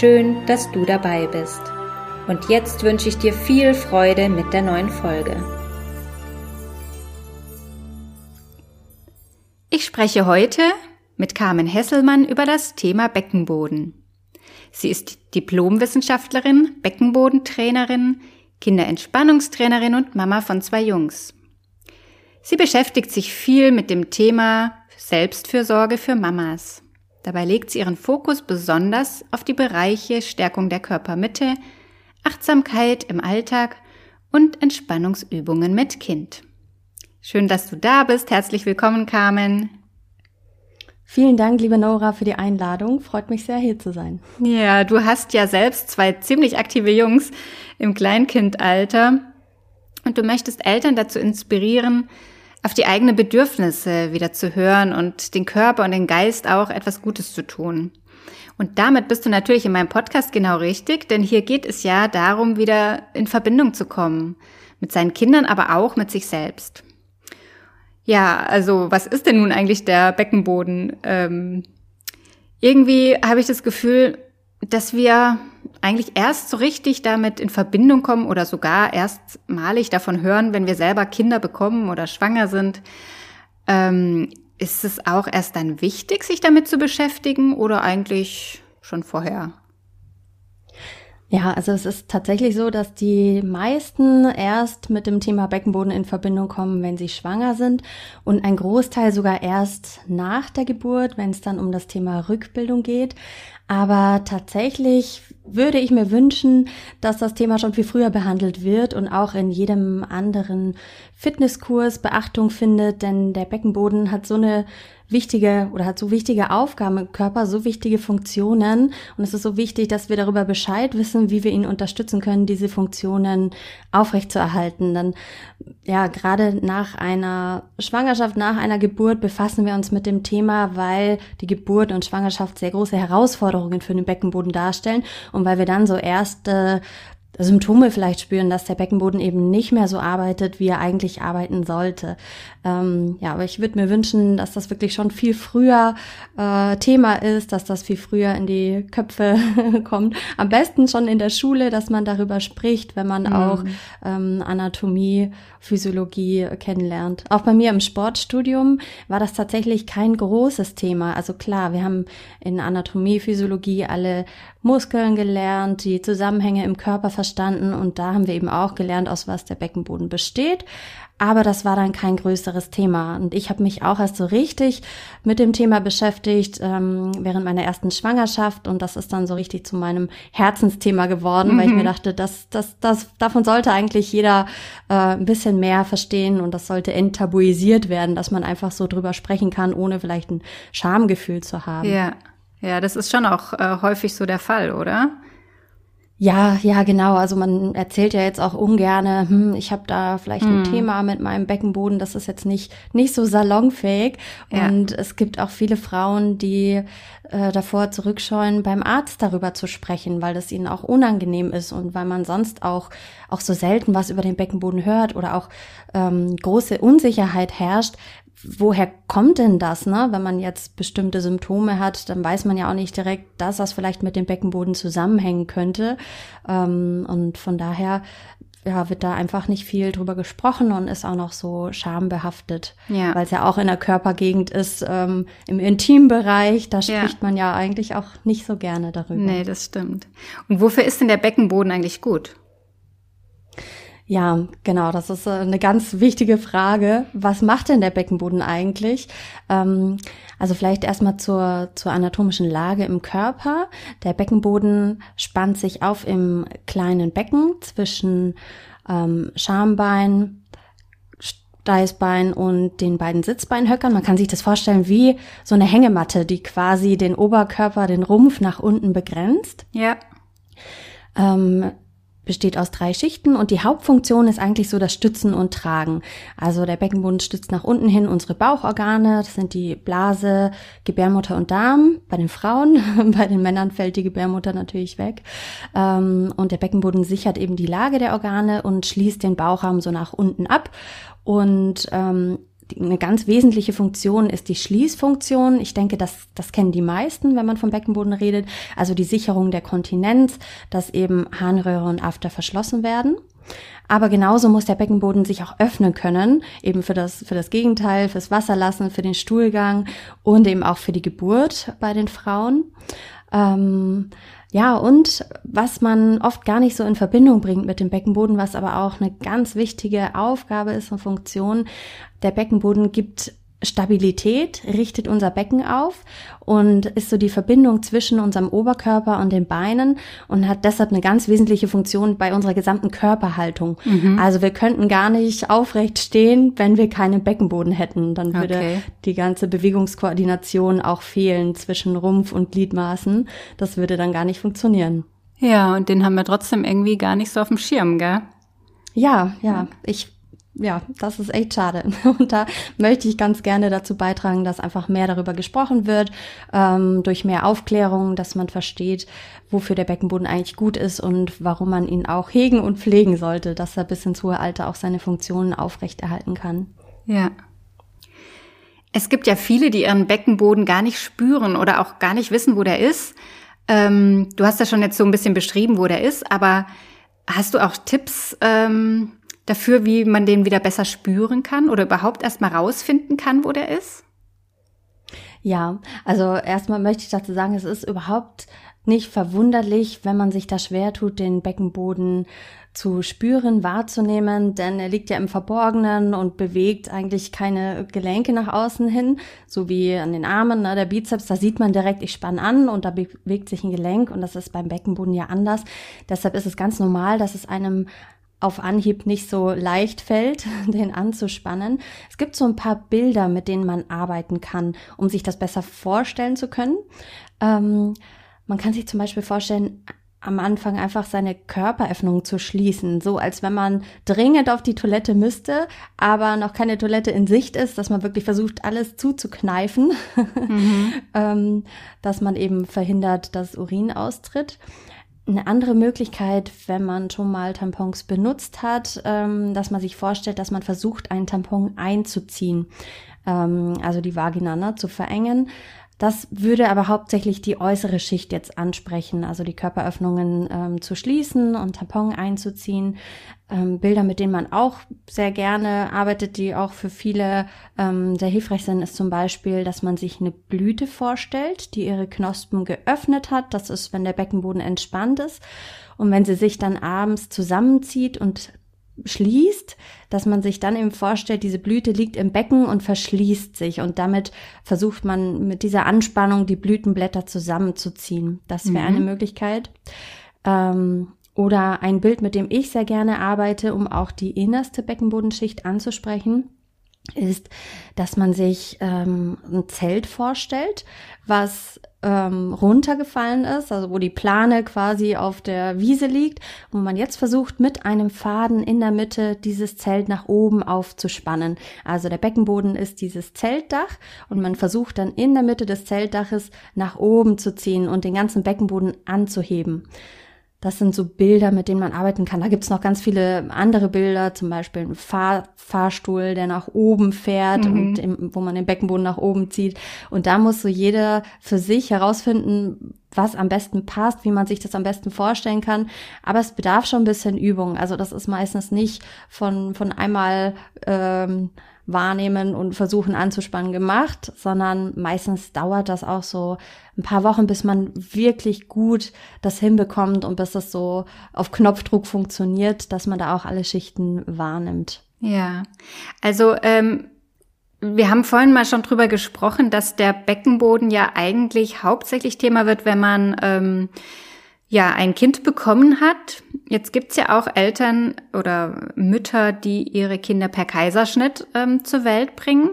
Schön, dass du dabei bist. Und jetzt wünsche ich dir viel Freude mit der neuen Folge. Ich spreche heute mit Carmen Hesselmann über das Thema Beckenboden. Sie ist Diplomwissenschaftlerin, Beckenbodentrainerin, Kinderentspannungstrainerin und Mama von zwei Jungs. Sie beschäftigt sich viel mit dem Thema Selbstfürsorge für Mamas. Dabei legt sie ihren Fokus besonders auf die Bereiche Stärkung der Körpermitte, Achtsamkeit im Alltag und Entspannungsübungen mit Kind. Schön, dass du da bist. Herzlich willkommen, Carmen. Vielen Dank, liebe Nora, für die Einladung. Freut mich sehr, hier zu sein. Ja, du hast ja selbst zwei ziemlich aktive Jungs im Kleinkindalter und du möchtest Eltern dazu inspirieren, auf die eigenen Bedürfnisse wieder zu hören und den Körper und den Geist auch etwas Gutes zu tun. Und damit bist du natürlich in meinem Podcast genau richtig, denn hier geht es ja darum, wieder in Verbindung zu kommen. Mit seinen Kindern, aber auch mit sich selbst. Ja, also was ist denn nun eigentlich der Beckenboden? Ähm, irgendwie habe ich das Gefühl, dass wir eigentlich erst so richtig damit in Verbindung kommen oder sogar erstmalig davon hören, wenn wir selber Kinder bekommen oder schwanger sind. Ähm, ist es auch erst dann wichtig, sich damit zu beschäftigen oder eigentlich schon vorher? Ja, also es ist tatsächlich so, dass die meisten erst mit dem Thema Beckenboden in Verbindung kommen, wenn sie schwanger sind und ein Großteil sogar erst nach der Geburt, wenn es dann um das Thema Rückbildung geht. Aber tatsächlich würde ich mir wünschen, dass das Thema schon viel früher behandelt wird und auch in jedem anderen Fitnesskurs Beachtung findet, denn der Beckenboden hat so eine wichtige oder hat so wichtige Aufgaben im Körper, so wichtige Funktionen. Und es ist so wichtig, dass wir darüber Bescheid wissen, wie wir ihn unterstützen können, diese Funktionen aufrechtzuerhalten. Dann, ja, gerade nach einer Schwangerschaft, nach einer Geburt befassen wir uns mit dem Thema, weil die Geburt und Schwangerschaft sehr große Herausforderungen für den Beckenboden darstellen. Und weil wir dann so erste Symptome vielleicht spüren, dass der Beckenboden eben nicht mehr so arbeitet, wie er eigentlich arbeiten sollte. Ähm, ja, aber ich würde mir wünschen, dass das wirklich schon viel früher äh, Thema ist, dass das viel früher in die Köpfe kommt. Am besten schon in der Schule, dass man darüber spricht, wenn man mhm. auch ähm, Anatomie, Physiologie kennenlernt. Auch bei mir im Sportstudium war das tatsächlich kein großes Thema. Also klar, wir haben in Anatomie, Physiologie alle Muskeln gelernt, die Zusammenhänge im Körper verstanden und da haben wir eben auch gelernt, aus was der Beckenboden besteht. Aber das war dann kein größeres Thema. Und ich habe mich auch erst so richtig mit dem Thema beschäftigt ähm, während meiner ersten Schwangerschaft. Und das ist dann so richtig zu meinem Herzensthema geworden, mhm. weil ich mir mhm. dachte, das, das, das, davon sollte eigentlich jeder äh, ein bisschen mehr verstehen und das sollte enttabuisiert werden, dass man einfach so drüber sprechen kann, ohne vielleicht ein Schamgefühl zu haben. Ja. Ja, das ist schon auch äh, häufig so der Fall, oder? Ja, ja, genau. Also man erzählt ja jetzt auch ungerne, hm, ich habe da vielleicht ein hm. Thema mit meinem Beckenboden, das ist jetzt nicht nicht so salonfähig. Ja. Und es gibt auch viele Frauen, die äh, davor zurückscheuen, beim Arzt darüber zu sprechen, weil das ihnen auch unangenehm ist und weil man sonst auch auch so selten was über den Beckenboden hört oder auch ähm, große Unsicherheit herrscht, woher kommt denn das, ne? Wenn man jetzt bestimmte Symptome hat, dann weiß man ja auch nicht direkt, dass das vielleicht mit dem Beckenboden zusammenhängen könnte. Ähm, und von daher ja, wird da einfach nicht viel drüber gesprochen und ist auch noch so schambehaftet, ja. weil es ja auch in der Körpergegend ist, ähm, im Intimbereich, da spricht ja. man ja eigentlich auch nicht so gerne darüber. Nee, das stimmt. Und wofür ist denn der Beckenboden eigentlich gut? Ja, genau, das ist äh, eine ganz wichtige Frage. Was macht denn der Beckenboden eigentlich? Ähm, also vielleicht erstmal zur, zur anatomischen Lage im Körper. Der Beckenboden spannt sich auf im kleinen Becken zwischen ähm, Schambein, Steißbein und den beiden Sitzbeinhöckern. Man kann sich das vorstellen wie so eine Hängematte, die quasi den Oberkörper, den Rumpf nach unten begrenzt. Ja. Ähm, besteht aus drei Schichten und die Hauptfunktion ist eigentlich so das Stützen und Tragen. Also der Beckenboden stützt nach unten hin unsere Bauchorgane, das sind die Blase, Gebärmutter und Darm. Bei den Frauen, bei den Männern fällt die Gebärmutter natürlich weg. Ähm, und der Beckenboden sichert eben die Lage der Organe und schließt den Bauchraum so nach unten ab. Und ähm, eine ganz wesentliche Funktion ist die Schließfunktion. Ich denke, das, das kennen die meisten, wenn man vom Beckenboden redet. Also die Sicherung der Kontinenz, dass eben Harnröhre und After verschlossen werden. Aber genauso muss der Beckenboden sich auch öffnen können, eben für das, für das Gegenteil, fürs Wasserlassen, für den Stuhlgang und eben auch für die Geburt bei den Frauen. Ähm, ja, und was man oft gar nicht so in Verbindung bringt mit dem Beckenboden, was aber auch eine ganz wichtige Aufgabe ist und Funktion, der Beckenboden gibt Stabilität, richtet unser Becken auf und ist so die Verbindung zwischen unserem Oberkörper und den Beinen und hat deshalb eine ganz wesentliche Funktion bei unserer gesamten Körperhaltung. Mhm. Also wir könnten gar nicht aufrecht stehen, wenn wir keinen Beckenboden hätten. Dann würde okay. die ganze Bewegungskoordination auch fehlen zwischen Rumpf und Gliedmaßen. Das würde dann gar nicht funktionieren. Ja, und den haben wir trotzdem irgendwie gar nicht so auf dem Schirm, gell? Ja, ja. Ich ja, das ist echt schade. Und da möchte ich ganz gerne dazu beitragen, dass einfach mehr darüber gesprochen wird, ähm, durch mehr Aufklärung, dass man versteht, wofür der Beckenboden eigentlich gut ist und warum man ihn auch hegen und pflegen sollte, dass er bis ins hohe Alter auch seine Funktionen aufrechterhalten kann. Ja. Es gibt ja viele, die ihren Beckenboden gar nicht spüren oder auch gar nicht wissen, wo der ist. Ähm, du hast ja schon jetzt so ein bisschen beschrieben, wo der ist, aber hast du auch Tipps, ähm, dafür, wie man den wieder besser spüren kann oder überhaupt erstmal rausfinden kann, wo der ist? Ja, also erstmal möchte ich dazu sagen, es ist überhaupt nicht verwunderlich, wenn man sich da schwer tut, den Beckenboden zu spüren, wahrzunehmen, denn er liegt ja im Verborgenen und bewegt eigentlich keine Gelenke nach außen hin, so wie an den Armen, ne, der Bizeps, da sieht man direkt, ich spanne an und da bewegt sich ein Gelenk und das ist beim Beckenboden ja anders. Deshalb ist es ganz normal, dass es einem auf Anhieb nicht so leicht fällt, den anzuspannen. Es gibt so ein paar Bilder, mit denen man arbeiten kann, um sich das besser vorstellen zu können. Ähm, man kann sich zum Beispiel vorstellen, am Anfang einfach seine Körperöffnung zu schließen, so als wenn man dringend auf die Toilette müsste, aber noch keine Toilette in Sicht ist, dass man wirklich versucht, alles zuzukneifen, mhm. ähm, dass man eben verhindert, dass Urin austritt. Eine andere Möglichkeit, wenn man schon mal Tampons benutzt hat, ähm, dass man sich vorstellt, dass man versucht, einen Tampon einzuziehen, ähm, also die Vagina ne, zu verengen. Das würde aber hauptsächlich die äußere Schicht jetzt ansprechen, also die Körperöffnungen ähm, zu schließen und Tampon einzuziehen. Ähm, Bilder, mit denen man auch sehr gerne arbeitet, die auch für viele ähm, sehr hilfreich sind, ist zum Beispiel, dass man sich eine Blüte vorstellt, die ihre Knospen geöffnet hat. Das ist, wenn der Beckenboden entspannt ist. Und wenn sie sich dann abends zusammenzieht und schließt, dass man sich dann eben vorstellt, diese Blüte liegt im Becken und verschließt sich und damit versucht man mit dieser Anspannung die Blütenblätter zusammenzuziehen. Das wäre mhm. eine Möglichkeit. Ähm, oder ein Bild, mit dem ich sehr gerne arbeite, um auch die innerste Beckenbodenschicht anzusprechen ist, dass man sich ähm, ein Zelt vorstellt, was ähm, runtergefallen ist, also wo die Plane quasi auf der Wiese liegt, wo man jetzt versucht, mit einem Faden in der Mitte dieses Zelt nach oben aufzuspannen. Also der Beckenboden ist dieses Zeltdach und man versucht dann in der Mitte des Zeltdaches nach oben zu ziehen und den ganzen Beckenboden anzuheben. Das sind so Bilder, mit denen man arbeiten kann. Da gibt's noch ganz viele andere Bilder, zum Beispiel ein Fahr Fahrstuhl, der nach oben fährt mhm. und im, wo man den Beckenboden nach oben zieht. Und da muss so jeder für sich herausfinden, was am besten passt, wie man sich das am besten vorstellen kann. Aber es bedarf schon ein bisschen Übung. Also das ist meistens nicht von, von einmal ähm, wahrnehmen und versuchen anzuspannen gemacht, sondern meistens dauert das auch so ein paar Wochen, bis man wirklich gut das hinbekommt und bis das so auf Knopfdruck funktioniert, dass man da auch alle Schichten wahrnimmt. Ja, also ähm, wir haben vorhin mal schon drüber gesprochen, dass der Beckenboden ja eigentlich hauptsächlich Thema wird, wenn man ähm, ja ein Kind bekommen hat. Jetzt gibt's ja auch Eltern oder Mütter, die ihre Kinder per Kaiserschnitt ähm, zur Welt bringen.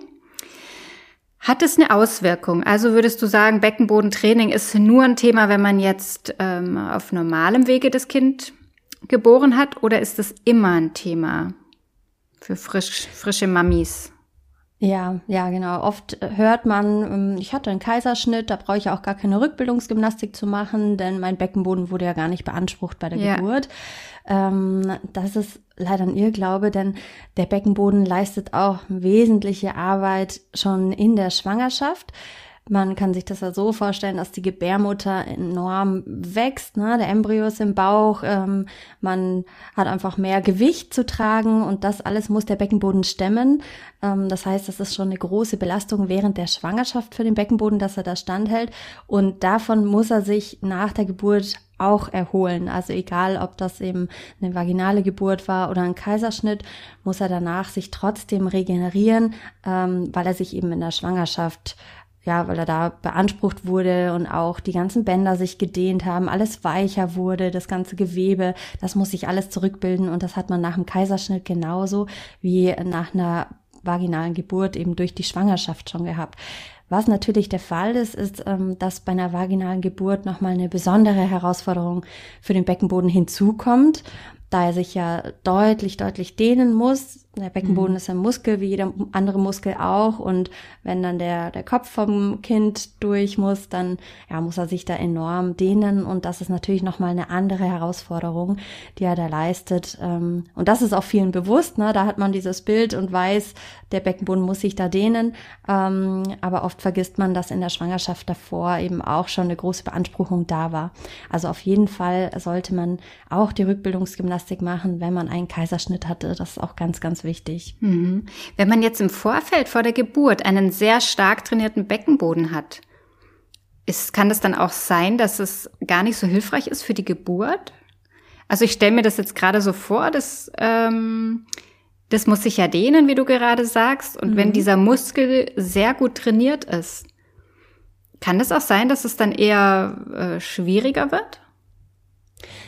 Hat es eine Auswirkung? Also würdest du sagen, Beckenbodentraining ist nur ein Thema, wenn man jetzt ähm, auf normalem Wege das Kind geboren hat, oder ist das immer ein Thema für frisch, frische Mamis? Ja, ja, genau. Oft hört man, ähm, ich hatte einen Kaiserschnitt, da brauche ich auch gar keine Rückbildungsgymnastik zu machen, denn mein Beckenboden wurde ja gar nicht beansprucht bei der ja. Geburt. Ähm, das ist leider ein Irrglaube, denn der Beckenboden leistet auch wesentliche Arbeit schon in der Schwangerschaft. Man kann sich das ja so vorstellen, dass die Gebärmutter enorm wächst, ne? der Embryo ist im Bauch, ähm, man hat einfach mehr Gewicht zu tragen und das alles muss der Beckenboden stemmen. Ähm, das heißt, das ist schon eine große Belastung während der Schwangerschaft für den Beckenboden, dass er da standhält und davon muss er sich nach der Geburt auch erholen. Also egal, ob das eben eine vaginale Geburt war oder ein Kaiserschnitt, muss er danach sich trotzdem regenerieren, ähm, weil er sich eben in der Schwangerschaft ja, weil er da beansprucht wurde und auch die ganzen Bänder sich gedehnt haben, alles weicher wurde, das ganze Gewebe, das muss sich alles zurückbilden und das hat man nach dem Kaiserschnitt genauso wie nach einer vaginalen Geburt eben durch die Schwangerschaft schon gehabt. Was natürlich der Fall ist, ist, ähm, dass bei einer vaginalen Geburt nochmal eine besondere Herausforderung für den Beckenboden hinzukommt, da er sich ja deutlich, deutlich dehnen muss, der Beckenboden mhm. ist ein Muskel, wie jeder andere Muskel auch. Und wenn dann der, der Kopf vom Kind durch muss, dann ja, muss er sich da enorm dehnen. Und das ist natürlich nochmal eine andere Herausforderung, die er da leistet. Ähm, und das ist auch vielen bewusst. Ne? Da hat man dieses Bild und weiß, der Beckenboden muss sich da dehnen. Ähm, aber oft vergisst man, dass in der Schwangerschaft davor eben auch schon eine große Beanspruchung da war. Also auf jeden Fall sollte man auch die Rückbildungsgymnastik machen, wenn man einen Kaiserschnitt hatte. Das ist auch ganz, ganz wichtig wichtig. Mhm. Wenn man jetzt im Vorfeld vor der Geburt einen sehr stark trainierten Beckenboden hat, ist, kann das dann auch sein, dass es gar nicht so hilfreich ist für die Geburt? Also ich stelle mir das jetzt gerade so vor, dass ähm, das muss sich ja dehnen, wie du gerade sagst. Und mhm. wenn dieser Muskel sehr gut trainiert ist, kann es auch sein, dass es dann eher äh, schwieriger wird?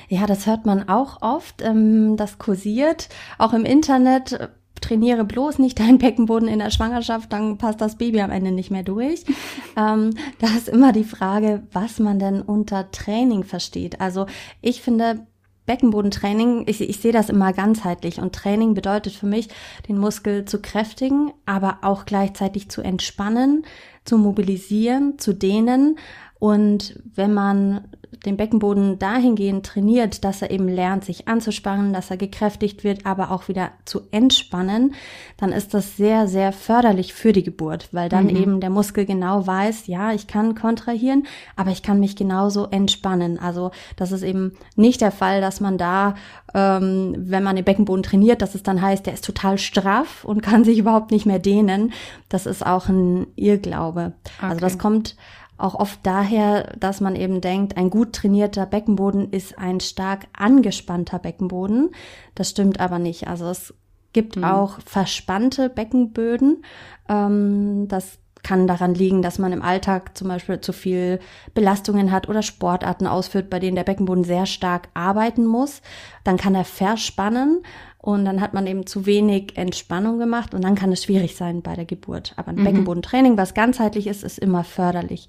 Ja, das hört man auch oft. Ähm, das kursiert auch im Internet. Trainiere bloß nicht deinen Beckenboden in der Schwangerschaft, dann passt das Baby am Ende nicht mehr durch. ähm, da ist immer die Frage, was man denn unter Training versteht. Also ich finde, Beckenbodentraining, ich, ich sehe das immer ganzheitlich und Training bedeutet für mich, den Muskel zu kräftigen, aber auch gleichzeitig zu entspannen, zu mobilisieren, zu dehnen. Und wenn man den Beckenboden dahingehend trainiert, dass er eben lernt, sich anzuspannen, dass er gekräftigt wird, aber auch wieder zu entspannen, dann ist das sehr, sehr förderlich für die Geburt, weil dann mhm. eben der Muskel genau weiß, ja, ich kann kontrahieren, aber ich kann mich genauso entspannen. Also das ist eben nicht der Fall, dass man da, ähm, wenn man den Beckenboden trainiert, dass es dann heißt, der ist total straff und kann sich überhaupt nicht mehr dehnen. Das ist auch ein Irrglaube. Okay. Also das kommt auch oft daher, dass man eben denkt, ein gut trainierter Beckenboden ist ein stark angespannter Beckenboden. Das stimmt aber nicht. Also es gibt mhm. auch verspannte Beckenböden. Ähm, das kann daran liegen, dass man im Alltag zum Beispiel zu viel Belastungen hat oder Sportarten ausführt, bei denen der Beckenboden sehr stark arbeiten muss. Dann kann er verspannen und dann hat man eben zu wenig Entspannung gemacht und dann kann es schwierig sein bei der Geburt. Aber ein mhm. Beckenbodentraining, was ganzheitlich ist, ist immer förderlich.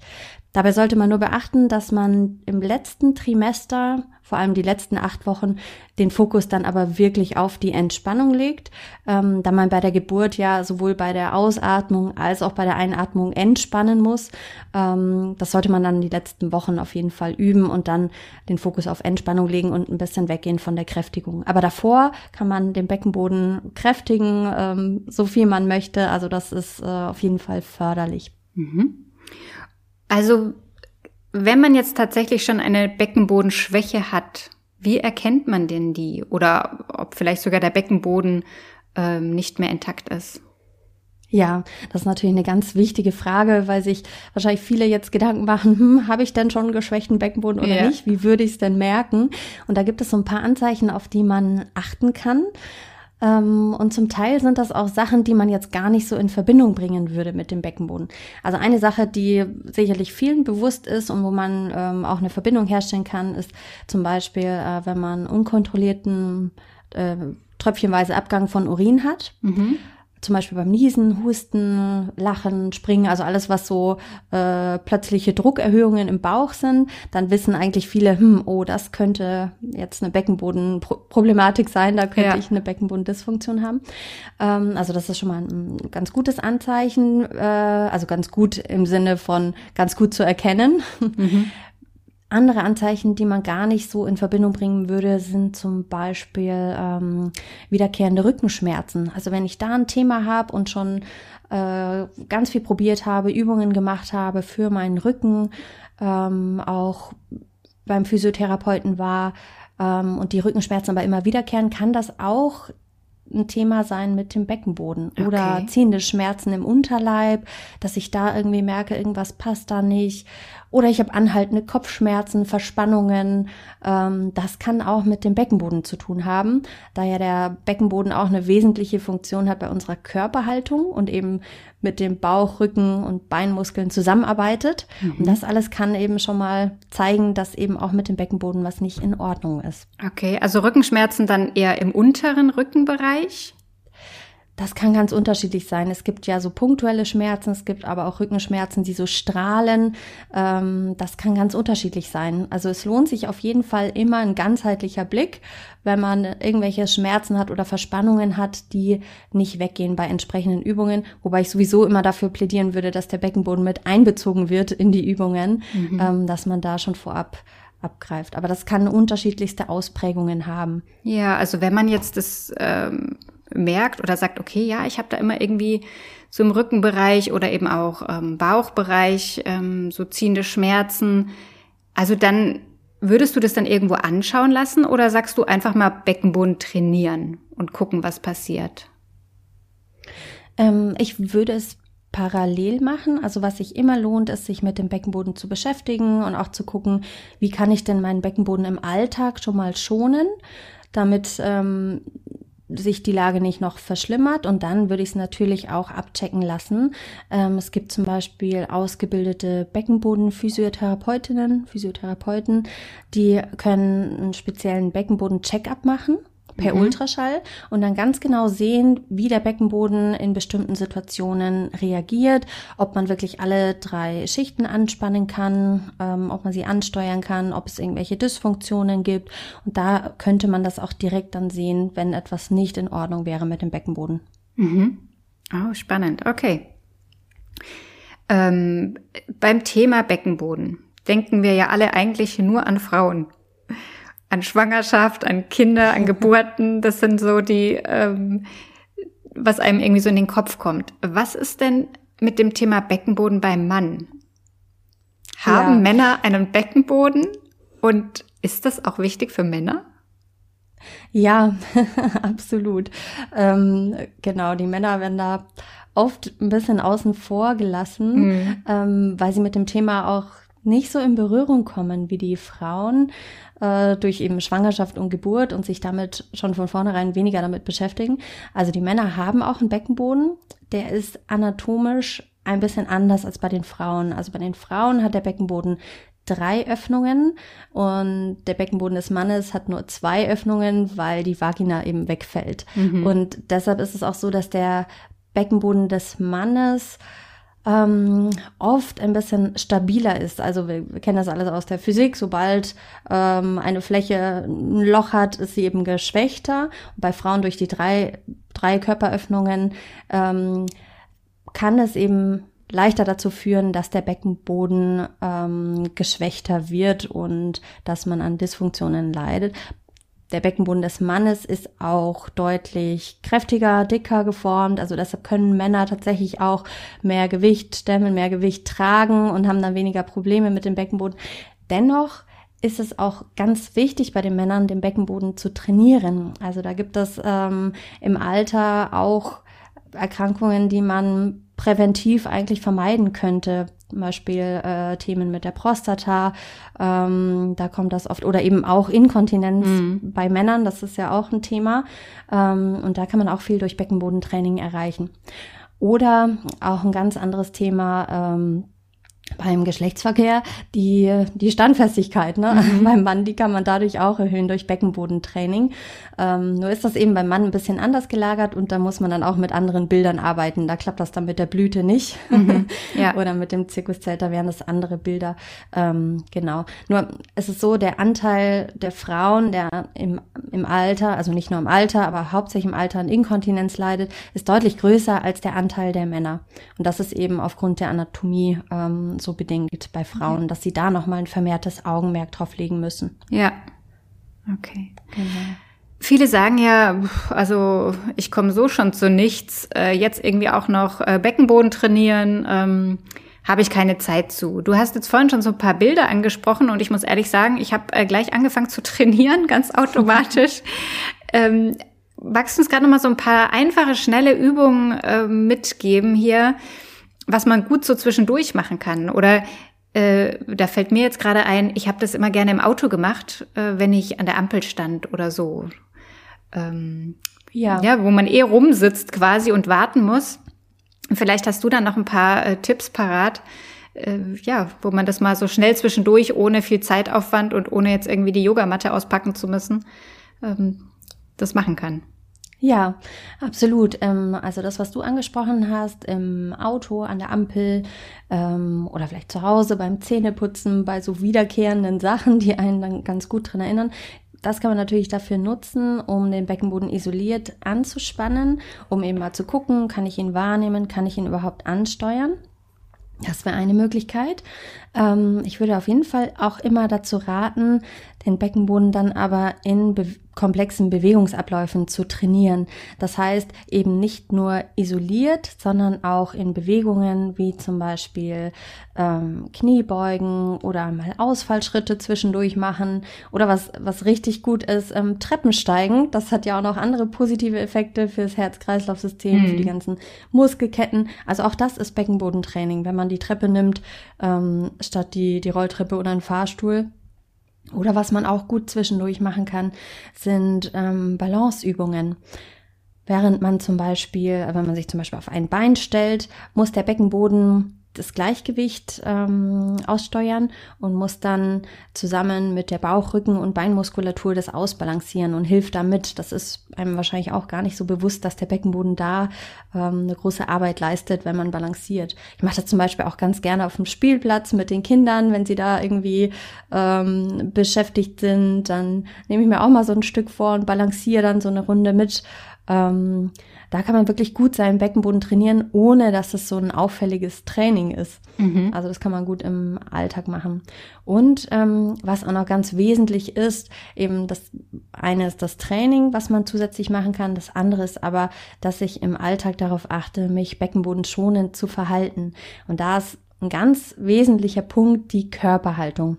Dabei sollte man nur beachten, dass man im letzten Trimester, vor allem die letzten acht Wochen, den Fokus dann aber wirklich auf die Entspannung legt, ähm, da man bei der Geburt ja sowohl bei der Ausatmung als auch bei der Einatmung entspannen muss. Ähm, das sollte man dann die letzten Wochen auf jeden Fall üben und dann den Fokus auf Entspannung legen und ein bisschen weggehen von der Kräftigung. Aber davor kann man den Beckenboden kräftigen, ähm, so viel man möchte. Also das ist äh, auf jeden Fall förderlich. Mhm. Also, wenn man jetzt tatsächlich schon eine Beckenbodenschwäche hat, wie erkennt man denn die? Oder ob vielleicht sogar der Beckenboden ähm, nicht mehr intakt ist? Ja, das ist natürlich eine ganz wichtige Frage, weil sich wahrscheinlich viele jetzt Gedanken machen, hm, habe ich denn schon einen geschwächten Beckenboden oder ja. nicht? Wie würde ich es denn merken? Und da gibt es so ein paar Anzeichen, auf die man achten kann. Ähm, und zum Teil sind das auch Sachen, die man jetzt gar nicht so in Verbindung bringen würde mit dem Beckenboden. Also eine Sache, die sicherlich vielen bewusst ist und wo man ähm, auch eine Verbindung herstellen kann, ist zum Beispiel, äh, wenn man unkontrollierten äh, tröpfchenweise Abgang von Urin hat. Mhm zum Beispiel beim Niesen, Husten, Lachen, Springen, also alles, was so äh, plötzliche Druckerhöhungen im Bauch sind, dann wissen eigentlich viele, hm, oh, das könnte jetzt eine Beckenbodenproblematik sein, da könnte ja. ich eine Beckenbodendysfunktion haben. Ähm, also das ist schon mal ein, ganz gutes Anzeichen, äh, also ganz gut im Sinne von ganz gut zu erkennen. Mhm. Andere Anzeichen, die man gar nicht so in Verbindung bringen würde, sind zum Beispiel ähm, wiederkehrende Rückenschmerzen. Also wenn ich da ein Thema habe und schon äh, ganz viel probiert habe, Übungen gemacht habe für meinen Rücken, ähm, auch beim Physiotherapeuten war ähm, und die Rückenschmerzen aber immer wiederkehren, kann das auch ein Thema sein mit dem Beckenboden okay. oder ziehende Schmerzen im Unterleib, dass ich da irgendwie merke, irgendwas passt da nicht oder ich habe anhaltende Kopfschmerzen, Verspannungen. Ähm, das kann auch mit dem Beckenboden zu tun haben, da ja der Beckenboden auch eine wesentliche Funktion hat bei unserer Körperhaltung und eben mit dem Bauch, Rücken und Beinmuskeln zusammenarbeitet. Mhm. Und das alles kann eben schon mal zeigen, dass eben auch mit dem Beckenboden was nicht in Ordnung ist. Okay, also Rückenschmerzen dann eher im unteren Rückenbereich? Das kann ganz unterschiedlich sein. Es gibt ja so punktuelle Schmerzen, es gibt aber auch Rückenschmerzen, die so strahlen. Ähm, das kann ganz unterschiedlich sein. Also es lohnt sich auf jeden Fall immer ein ganzheitlicher Blick, wenn man irgendwelche Schmerzen hat oder Verspannungen hat, die nicht weggehen bei entsprechenden Übungen. Wobei ich sowieso immer dafür plädieren würde, dass der Beckenboden mit einbezogen wird in die Übungen, mhm. ähm, dass man da schon vorab abgreift. Aber das kann unterschiedlichste Ausprägungen haben. Ja, also wenn man jetzt das ähm, merkt oder sagt, okay, ja, ich habe da immer irgendwie so im Rückenbereich oder eben auch ähm, Bauchbereich ähm, so ziehende Schmerzen. Also dann würdest du das dann irgendwo anschauen lassen oder sagst du einfach mal Beckenboden trainieren und gucken, was passiert? Ähm, ich würde es parallel machen. Also was sich immer lohnt, ist, sich mit dem Beckenboden zu beschäftigen und auch zu gucken, wie kann ich denn meinen Beckenboden im Alltag schon mal schonen, damit ähm, sich die Lage nicht noch verschlimmert und dann würde ich es natürlich auch abchecken lassen. Ähm, es gibt zum Beispiel ausgebildete Beckenboden-Physiotherapeutinnen, Physiotherapeuten, die können einen speziellen Beckenboden-Check-up machen per mhm. Ultraschall und dann ganz genau sehen, wie der Beckenboden in bestimmten Situationen reagiert, ob man wirklich alle drei Schichten anspannen kann, ähm, ob man sie ansteuern kann, ob es irgendwelche Dysfunktionen gibt. Und da könnte man das auch direkt dann sehen, wenn etwas nicht in Ordnung wäre mit dem Beckenboden. Mhm. Oh, spannend. Okay. Ähm, beim Thema Beckenboden denken wir ja alle eigentlich nur an Frauen an Schwangerschaft, an Kinder, an Geburten. Das sind so die, ähm, was einem irgendwie so in den Kopf kommt. Was ist denn mit dem Thema Beckenboden beim Mann? Haben ja. Männer einen Beckenboden und ist das auch wichtig für Männer? Ja, absolut. Ähm, genau, die Männer werden da oft ein bisschen außen vor gelassen, mhm. ähm, weil sie mit dem Thema auch nicht so in Berührung kommen wie die Frauen äh, durch eben Schwangerschaft und Geburt und sich damit schon von vornherein weniger damit beschäftigen. Also die Männer haben auch einen Beckenboden, der ist anatomisch ein bisschen anders als bei den Frauen. Also bei den Frauen hat der Beckenboden drei Öffnungen und der Beckenboden des Mannes hat nur zwei Öffnungen, weil die Vagina eben wegfällt. Mhm. Und deshalb ist es auch so, dass der Beckenboden des Mannes ähm, oft ein bisschen stabiler ist. Also wir, wir, kennen das alles aus der Physik. Sobald ähm, eine Fläche ein Loch hat, ist sie eben geschwächter. Und bei Frauen durch die drei, drei Körperöffnungen ähm, kann es eben leichter dazu führen, dass der Beckenboden ähm, geschwächter wird und dass man an Dysfunktionen leidet. Der Beckenboden des Mannes ist auch deutlich kräftiger, dicker geformt. Also deshalb können Männer tatsächlich auch mehr Gewicht stemmen, mehr Gewicht tragen und haben dann weniger Probleme mit dem Beckenboden. Dennoch ist es auch ganz wichtig bei den Männern, den Beckenboden zu trainieren. Also da gibt es ähm, im Alter auch Erkrankungen, die man präventiv eigentlich vermeiden könnte. Zum Beispiel äh, Themen mit der Prostata, ähm, da kommt das oft, oder eben auch Inkontinenz mhm. bei Männern, das ist ja auch ein Thema. Ähm, und da kann man auch viel durch Beckenbodentraining erreichen. Oder auch ein ganz anderes Thema, ähm, beim Geschlechtsverkehr die, die Standfestigkeit. Ne? Mhm. beim Mann, die kann man dadurch auch erhöhen durch Beckenbodentraining. Ähm, nur ist das eben beim Mann ein bisschen anders gelagert und da muss man dann auch mit anderen Bildern arbeiten. Da klappt das dann mit der Blüte nicht. Mhm. Ja. Oder mit dem Zirkuszelt, da wären das andere Bilder. Ähm, genau. Nur es ist so, der Anteil der Frauen, der im, im Alter, also nicht nur im Alter, aber hauptsächlich im Alter an Inkontinenz leidet, ist deutlich größer als der Anteil der Männer. Und das ist eben aufgrund der Anatomie ähm, so bedingt bei Frauen, dass sie da nochmal ein vermehrtes Augenmerk drauf legen müssen. Ja. Okay. Genau. Viele sagen ja, also ich komme so schon zu nichts, äh, jetzt irgendwie auch noch äh, Beckenboden trainieren, ähm, habe ich keine Zeit zu. Du hast jetzt vorhin schon so ein paar Bilder angesprochen und ich muss ehrlich sagen, ich habe äh, gleich angefangen zu trainieren, ganz automatisch. ähm, magst du uns gerade noch mal so ein paar einfache, schnelle Übungen äh, mitgeben hier, was man gut so zwischendurch machen kann? Oder äh, da fällt mir jetzt gerade ein, ich habe das immer gerne im Auto gemacht, äh, wenn ich an der Ampel stand oder so. Ähm, ja. ja, wo man eh rumsitzt quasi und warten muss. Vielleicht hast du dann noch ein paar äh, Tipps parat, äh, ja, wo man das mal so schnell zwischendurch, ohne viel Zeitaufwand und ohne jetzt irgendwie die Yogamatte auspacken zu müssen, ähm, das machen kann. Ja, absolut. Ähm, also das, was du angesprochen hast, im Auto, an der Ampel ähm, oder vielleicht zu Hause beim Zähneputzen, bei so wiederkehrenden Sachen, die einen dann ganz gut dran erinnern. Das kann man natürlich dafür nutzen, um den Beckenboden isoliert anzuspannen, um eben mal zu gucken, kann ich ihn wahrnehmen, kann ich ihn überhaupt ansteuern. Das wäre eine Möglichkeit. Ähm, ich würde auf jeden Fall auch immer dazu raten, den Beckenboden dann aber in be komplexen Bewegungsabläufen zu trainieren. Das heißt eben nicht nur isoliert, sondern auch in Bewegungen wie zum Beispiel ähm, Kniebeugen oder mal Ausfallschritte zwischendurch machen oder was, was richtig gut ist, ähm, Treppensteigen. Das hat ja auch noch andere positive Effekte fürs Herz-Kreislauf-System, mhm. für die ganzen Muskelketten. Also auch das ist Beckenbodentraining, wenn man die Treppe nimmt, ähm, statt die, die Rolltreppe oder einen Fahrstuhl. Oder was man auch gut zwischendurch machen kann, sind ähm, Balanceübungen. Während man zum Beispiel, wenn man sich zum Beispiel auf ein Bein stellt, muss der Beckenboden das Gleichgewicht ähm, aussteuern und muss dann zusammen mit der Bauch-, Rücken- und Beinmuskulatur das ausbalancieren und hilft damit. Das ist einem wahrscheinlich auch gar nicht so bewusst, dass der Beckenboden da ähm, eine große Arbeit leistet, wenn man balanciert. Ich mache das zum Beispiel auch ganz gerne auf dem Spielplatz mit den Kindern, wenn sie da irgendwie ähm, beschäftigt sind, dann nehme ich mir auch mal so ein Stück vor und balanciere dann so eine Runde mit. Ähm, da kann man wirklich gut seinen Beckenboden trainieren, ohne dass es so ein auffälliges Training ist. Mhm. Also das kann man gut im Alltag machen. Und ähm, was auch noch ganz wesentlich ist, eben das eine ist das Training, was man zusätzlich machen kann. Das andere ist aber, dass ich im Alltag darauf achte, mich beckenbodenschonend zu verhalten. Und da ist ein ganz wesentlicher Punkt die Körperhaltung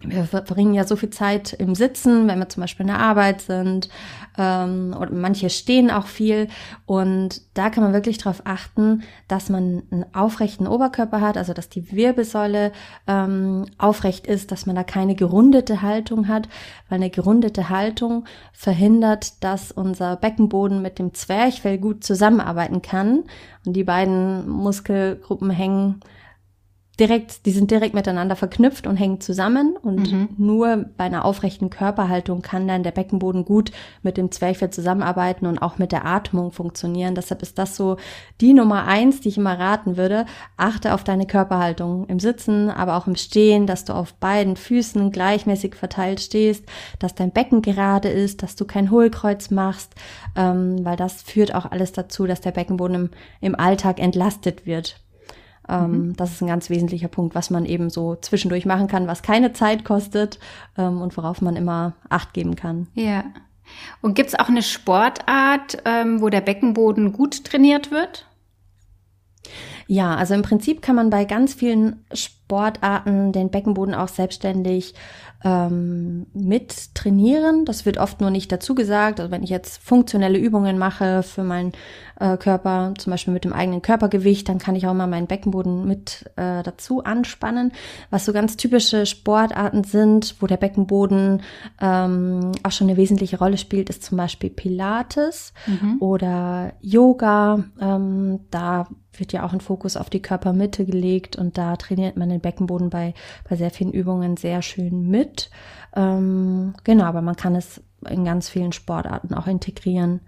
wir verbringen ja so viel Zeit im Sitzen, wenn wir zum Beispiel in der Arbeit sind, ähm, oder manche stehen auch viel. Und da kann man wirklich darauf achten, dass man einen aufrechten Oberkörper hat, also dass die Wirbelsäule ähm, aufrecht ist, dass man da keine gerundete Haltung hat, weil eine gerundete Haltung verhindert, dass unser Beckenboden mit dem Zwerchfell gut zusammenarbeiten kann. Und die beiden Muskelgruppen hängen direkt, die sind direkt miteinander verknüpft und hängen zusammen und mhm. nur bei einer aufrechten Körperhaltung kann dann der Beckenboden gut mit dem Zwerchfell zusammenarbeiten und auch mit der Atmung funktionieren. Deshalb ist das so die Nummer eins, die ich immer raten würde. Achte auf deine Körperhaltung im Sitzen, aber auch im Stehen, dass du auf beiden Füßen gleichmäßig verteilt stehst, dass dein Becken gerade ist, dass du kein Hohlkreuz machst, ähm, weil das führt auch alles dazu, dass der Beckenboden im, im Alltag entlastet wird. Ähm, mhm. Das ist ein ganz wesentlicher Punkt, was man eben so zwischendurch machen kann, was keine Zeit kostet ähm, und worauf man immer Acht geben kann. Ja. Und gibt es auch eine Sportart, ähm, wo der Beckenboden gut trainiert wird? Ja, also im Prinzip kann man bei ganz vielen Sportarten den Beckenboden auch selbstständig ähm, mit trainieren. Das wird oft nur nicht dazu gesagt. Also wenn ich jetzt funktionelle Übungen mache für mein äh, Körper, zum Beispiel mit dem eigenen Körpergewicht, dann kann ich auch mal meinen Beckenboden mit äh, dazu anspannen. Was so ganz typische Sportarten sind, wo der Beckenboden ähm, auch schon eine wesentliche Rolle spielt, ist zum Beispiel Pilates mhm. oder Yoga. Ähm, da wird ja auch ein Fokus auf die Körpermitte gelegt und da trainiert man den Beckenboden bei, bei sehr vielen Übungen sehr schön mit. Ähm, genau, aber man kann es in ganz vielen Sportarten auch integrieren.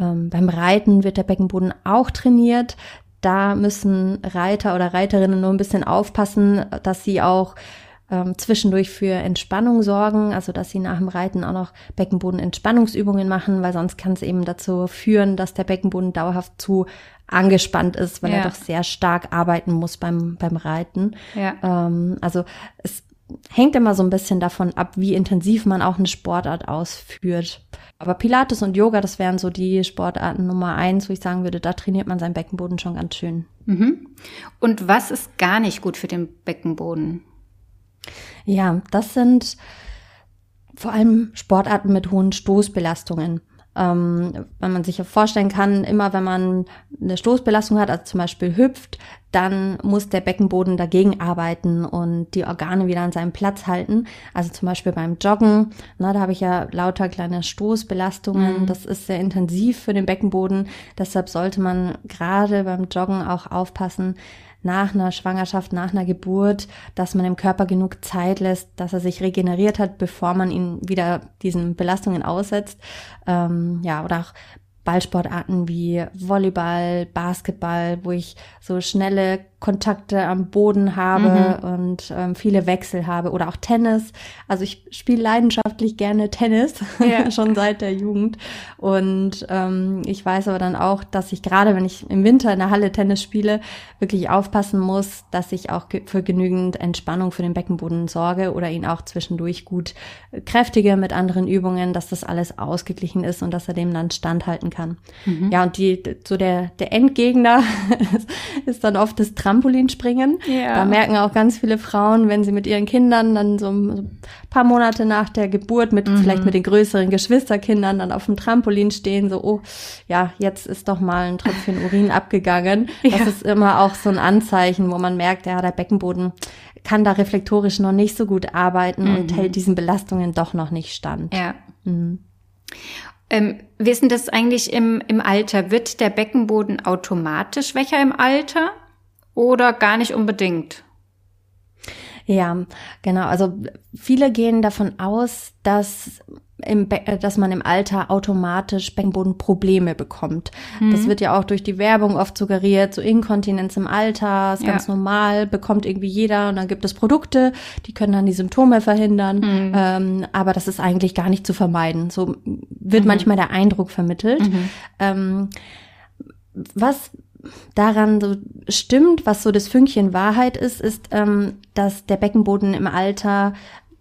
Ähm, beim Reiten wird der Beckenboden auch trainiert. Da müssen Reiter oder Reiterinnen nur ein bisschen aufpassen, dass sie auch ähm, zwischendurch für Entspannung sorgen, also dass sie nach dem Reiten auch noch Beckenbodenentspannungsübungen machen, weil sonst kann es eben dazu führen, dass der Beckenboden dauerhaft zu angespannt ist, weil ja. er doch sehr stark arbeiten muss beim, beim Reiten. Ja. Ähm, also es hängt immer so ein bisschen davon ab, wie intensiv man auch eine Sportart ausführt. Aber Pilates und Yoga, das wären so die Sportarten Nummer eins, wo ich sagen würde, da trainiert man seinen Beckenboden schon ganz schön. Mhm. Und was ist gar nicht gut für den Beckenboden? Ja, das sind vor allem Sportarten mit hohen Stoßbelastungen ähm, wenn man sich ja vorstellen kann, immer wenn man eine Stoßbelastung hat, also zum Beispiel hüpft, dann muss der Beckenboden dagegen arbeiten und die Organe wieder an seinem Platz halten. Also zum Beispiel beim Joggen, na, da habe ich ja lauter kleine Stoßbelastungen. Mhm. Das ist sehr intensiv für den Beckenboden. Deshalb sollte man gerade beim Joggen auch aufpassen, nach einer Schwangerschaft, nach einer Geburt, dass man dem Körper genug Zeit lässt, dass er sich regeneriert hat, bevor man ihn wieder diesen Belastungen aussetzt. Ähm, ja, oder auch Ballsportarten wie Volleyball, Basketball, wo ich so schnelle Kontakte am Boden habe mhm. und ähm, viele Wechsel habe oder auch Tennis. Also ich spiele leidenschaftlich gerne Tennis, ja. schon seit der Jugend. Und ähm, ich weiß aber dann auch, dass ich gerade, wenn ich im Winter in der Halle Tennis spiele, wirklich aufpassen muss, dass ich auch für genügend Entspannung für den Beckenboden sorge oder ihn auch zwischendurch gut kräftige mit anderen Übungen, dass das alles ausgeglichen ist und dass er dem dann standhalten kann. Mhm. Ja, und die, so der, der Endgegner ist dann oft das Trampolinspringen. Ja. Da merken auch ganz viele Frauen, wenn sie mit ihren Kindern dann so ein paar Monate nach der Geburt mit mhm. vielleicht mit den größeren Geschwisterkindern dann auf dem Trampolin stehen, so, oh, ja, jetzt ist doch mal ein Tröpfchen Urin abgegangen. Ja. Das ist immer auch so ein Anzeichen, wo man merkt, ja, der Beckenboden kann da reflektorisch noch nicht so gut arbeiten mhm. und hält diesen Belastungen doch noch nicht stand. Ja. Mhm. Ähm, denn das eigentlich im, im Alter? Wird der Beckenboden automatisch schwächer im Alter? Oder gar nicht unbedingt? Ja, genau. Also viele gehen davon aus, dass im Be äh, dass man im Alter automatisch Beckenbodenprobleme bekommt. Mhm. Das wird ja auch durch die Werbung oft suggeriert, so Inkontinenz im Alter ist ja. ganz normal, bekommt irgendwie jeder und dann gibt es Produkte, die können dann die Symptome verhindern. Mhm. Ähm, aber das ist eigentlich gar nicht zu vermeiden. So wird mhm. manchmal der Eindruck vermittelt. Mhm. Ähm, was daran so stimmt, was so das Fünkchen Wahrheit ist, ist, ähm, dass der Beckenboden im Alter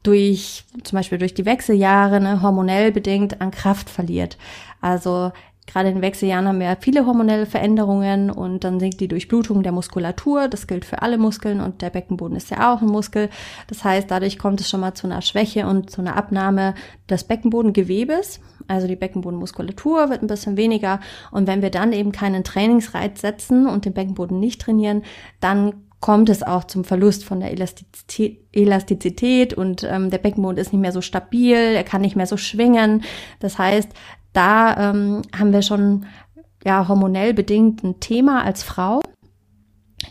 durch, zum Beispiel durch die Wechseljahre, ne, hormonell bedingt an Kraft verliert. Also Gerade in den Wechseljahren haben wir viele hormonelle Veränderungen und dann sinkt die Durchblutung der Muskulatur. Das gilt für alle Muskeln und der Beckenboden ist ja auch ein Muskel. Das heißt, dadurch kommt es schon mal zu einer Schwäche und zu einer Abnahme des Beckenbodengewebes. Also die Beckenbodenmuskulatur wird ein bisschen weniger. Und wenn wir dann eben keinen Trainingsreiz setzen und den Beckenboden nicht trainieren, dann kommt es auch zum Verlust von der Elastizität, Elastizität und ähm, der Beckenboden ist nicht mehr so stabil, er kann nicht mehr so schwingen. Das heißt, da ähm, haben wir schon ja hormonell bedingt ein Thema als Frau,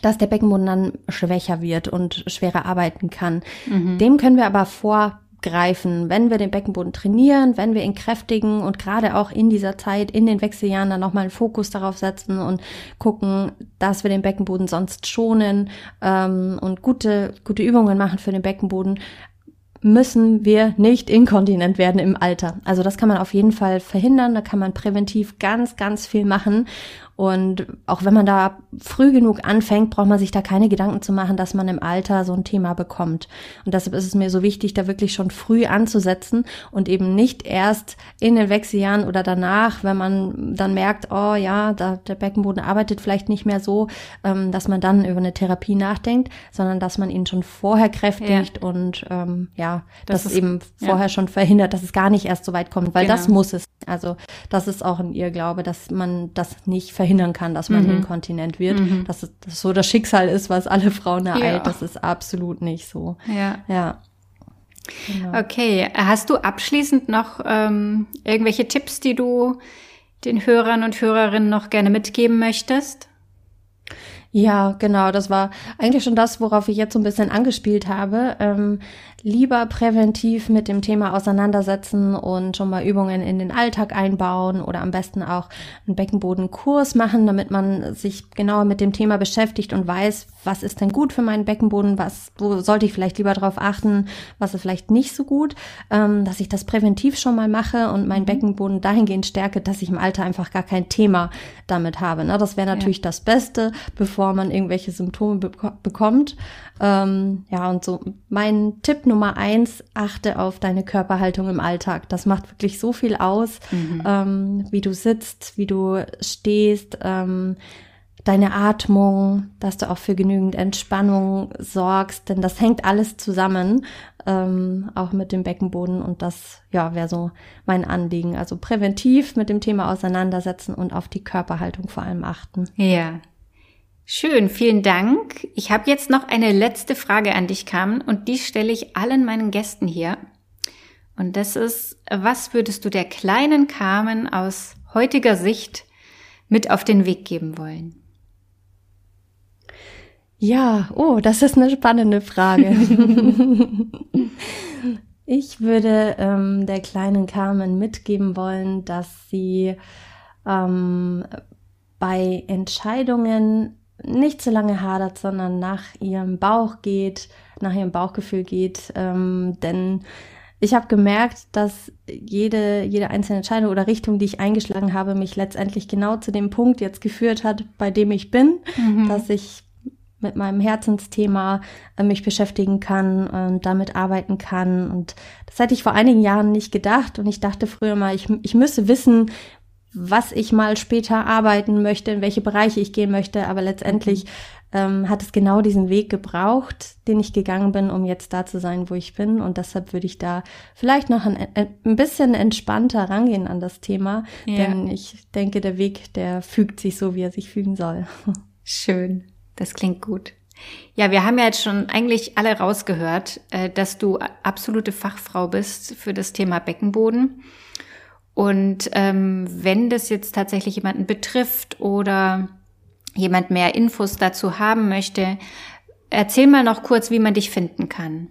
dass der Beckenboden dann schwächer wird und schwerer arbeiten kann. Mhm. Dem können wir aber vorgreifen, wenn wir den Beckenboden trainieren, wenn wir ihn kräftigen und gerade auch in dieser Zeit, in den Wechseljahren dann nochmal einen Fokus darauf setzen und gucken, dass wir den Beckenboden sonst schonen ähm, und gute, gute Übungen machen für den Beckenboden, müssen wir nicht inkontinent werden im Alter. Also das kann man auf jeden Fall verhindern, da kann man präventiv ganz, ganz viel machen. Und auch wenn man da früh genug anfängt, braucht man sich da keine Gedanken zu machen, dass man im Alter so ein Thema bekommt. Und deshalb ist es mir so wichtig, da wirklich schon früh anzusetzen und eben nicht erst in den Wechseljahren oder danach, wenn man dann merkt, oh ja, da, der Beckenboden arbeitet vielleicht nicht mehr so, ähm, dass man dann über eine Therapie nachdenkt, sondern dass man ihn schon vorher kräftigt ja. und ähm, ja, das, das ist, eben vorher ja. schon verhindert, dass es gar nicht erst so weit kommt, weil genau. das muss es. Also das ist auch in ihr Glaube, dass man das nicht verhindern kann, dass man mhm. inkontinent wird. Mhm. Dass es dass so das Schicksal ist, was alle Frauen ereilt. Ja. Das ist absolut nicht so. Ja. Ja. Genau. Okay, hast du abschließend noch ähm, irgendwelche Tipps, die du den Hörern und Hörerinnen noch gerne mitgeben möchtest? Ja, genau, das war eigentlich schon das, worauf ich jetzt so ein bisschen angespielt habe. Ähm, lieber präventiv mit dem Thema auseinandersetzen und schon mal Übungen in den Alltag einbauen oder am besten auch einen Beckenbodenkurs machen, damit man sich genauer mit dem Thema beschäftigt und weiß, was ist denn gut für meinen Beckenboden, was, wo sollte ich vielleicht lieber drauf achten, was ist vielleicht nicht so gut, ähm, dass ich das präventiv schon mal mache und meinen mhm. Beckenboden dahingehend stärke, dass ich im Alter einfach gar kein Thema damit habe. Ne? Das wäre natürlich ja. das Beste, bevor man irgendwelche Symptome be bekommt. Ähm, ja, und so mein Tipp Nummer eins, achte auf deine Körperhaltung im Alltag. Das macht wirklich so viel aus, mhm. ähm, wie du sitzt, wie du stehst, ähm, deine Atmung, dass du auch für genügend Entspannung sorgst, denn das hängt alles zusammen, ähm, auch mit dem Beckenboden und das, ja, wäre so mein Anliegen. Also präventiv mit dem Thema auseinandersetzen und auf die Körperhaltung vor allem achten. Ja, Schön, vielen Dank. Ich habe jetzt noch eine letzte Frage an dich, Carmen, und die stelle ich allen meinen Gästen hier. Und das ist, was würdest du der kleinen Carmen aus heutiger Sicht mit auf den Weg geben wollen? Ja, oh, das ist eine spannende Frage. ich würde ähm, der kleinen Carmen mitgeben wollen, dass sie ähm, bei Entscheidungen nicht zu lange hadert, sondern nach ihrem Bauch geht, nach ihrem Bauchgefühl geht. Ähm, denn ich habe gemerkt, dass jede, jede einzelne Entscheidung oder Richtung, die ich eingeschlagen habe, mich letztendlich genau zu dem Punkt jetzt geführt hat, bei dem ich bin, mhm. dass ich mit meinem Herzensthema äh, mich beschäftigen kann und damit arbeiten kann. Und das hätte ich vor einigen Jahren nicht gedacht. Und ich dachte früher mal, ich, ich müsse wissen, was ich mal später arbeiten möchte, in welche Bereiche ich gehen möchte. Aber letztendlich ähm, hat es genau diesen Weg gebraucht, den ich gegangen bin, um jetzt da zu sein, wo ich bin. Und deshalb würde ich da vielleicht noch ein, ein bisschen entspannter rangehen an das Thema. Ja. Denn ich denke, der Weg, der fügt sich so, wie er sich fügen soll. Schön. Das klingt gut. Ja, wir haben ja jetzt schon eigentlich alle rausgehört, äh, dass du absolute Fachfrau bist für das Thema Beckenboden. Und ähm, wenn das jetzt tatsächlich jemanden betrifft oder jemand mehr Infos dazu haben möchte, erzähl mal noch kurz, wie man dich finden kann.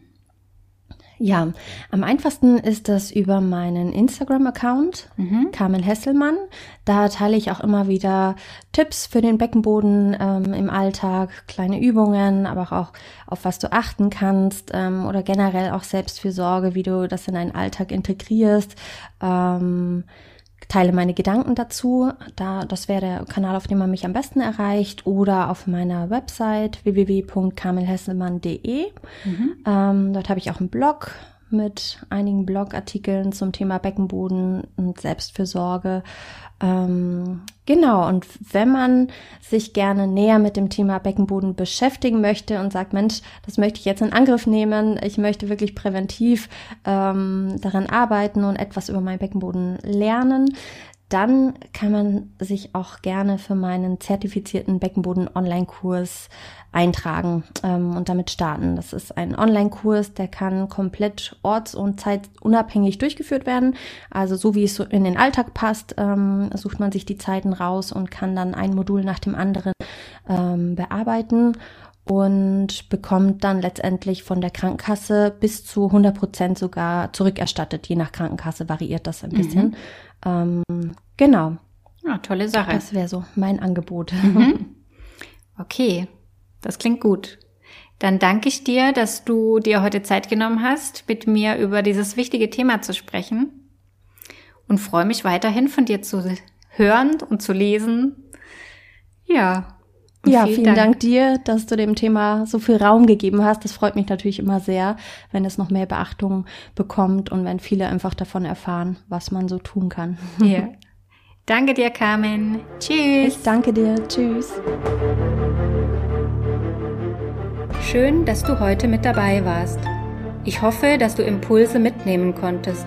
Ja, am einfachsten ist das über meinen Instagram-Account, mhm. Carmen Hesselmann. Da teile ich auch immer wieder Tipps für den Beckenboden ähm, im Alltag, kleine Übungen, aber auch auf was du achten kannst ähm, oder generell auch Selbstfürsorge, wie du das in deinen Alltag integrierst. Ähm, teile meine Gedanken dazu. Da, das wäre der Kanal, auf dem man mich am besten erreicht oder auf meiner Website www.kamelhesselmann.de. Mhm. Ähm, dort habe ich auch einen Blog mit einigen Blogartikeln zum Thema Beckenboden und Selbstfürsorge. Ähm, genau, und wenn man sich gerne näher mit dem Thema Beckenboden beschäftigen möchte und sagt, Mensch, das möchte ich jetzt in Angriff nehmen, ich möchte wirklich präventiv ähm, daran arbeiten und etwas über meinen Beckenboden lernen, dann kann man sich auch gerne für meinen zertifizierten Beckenboden-Online-Kurs eintragen ähm, und damit starten. Das ist ein Online-Kurs, der kann komplett orts- und zeitunabhängig durchgeführt werden. Also so wie es so in den Alltag passt, ähm, sucht man sich die Zeiten raus und kann dann ein Modul nach dem anderen ähm, bearbeiten und bekommt dann letztendlich von der Krankenkasse bis zu 100 Prozent sogar zurückerstattet. Je nach Krankenkasse variiert das ein bisschen. Mhm. Ähm, genau. Ja, tolle Sache. Das wäre so mein Angebot. Mhm. Okay, das klingt gut. Dann danke ich dir, dass du dir heute Zeit genommen hast, mit mir über dieses wichtige Thema zu sprechen und freue mich weiterhin von dir zu hören und zu lesen. Ja, ja, vielen, vielen Dank. Dank. dir, dass du dem Thema so viel Raum gegeben hast. Das freut mich natürlich immer sehr, wenn es noch mehr Beachtung bekommt und wenn viele einfach davon erfahren, was man so tun kann. Ja. Danke dir, Carmen. Tschüss. Ich danke dir. Tschüss. Schön, dass du heute mit dabei warst. Ich hoffe, dass du Impulse mitnehmen konntest.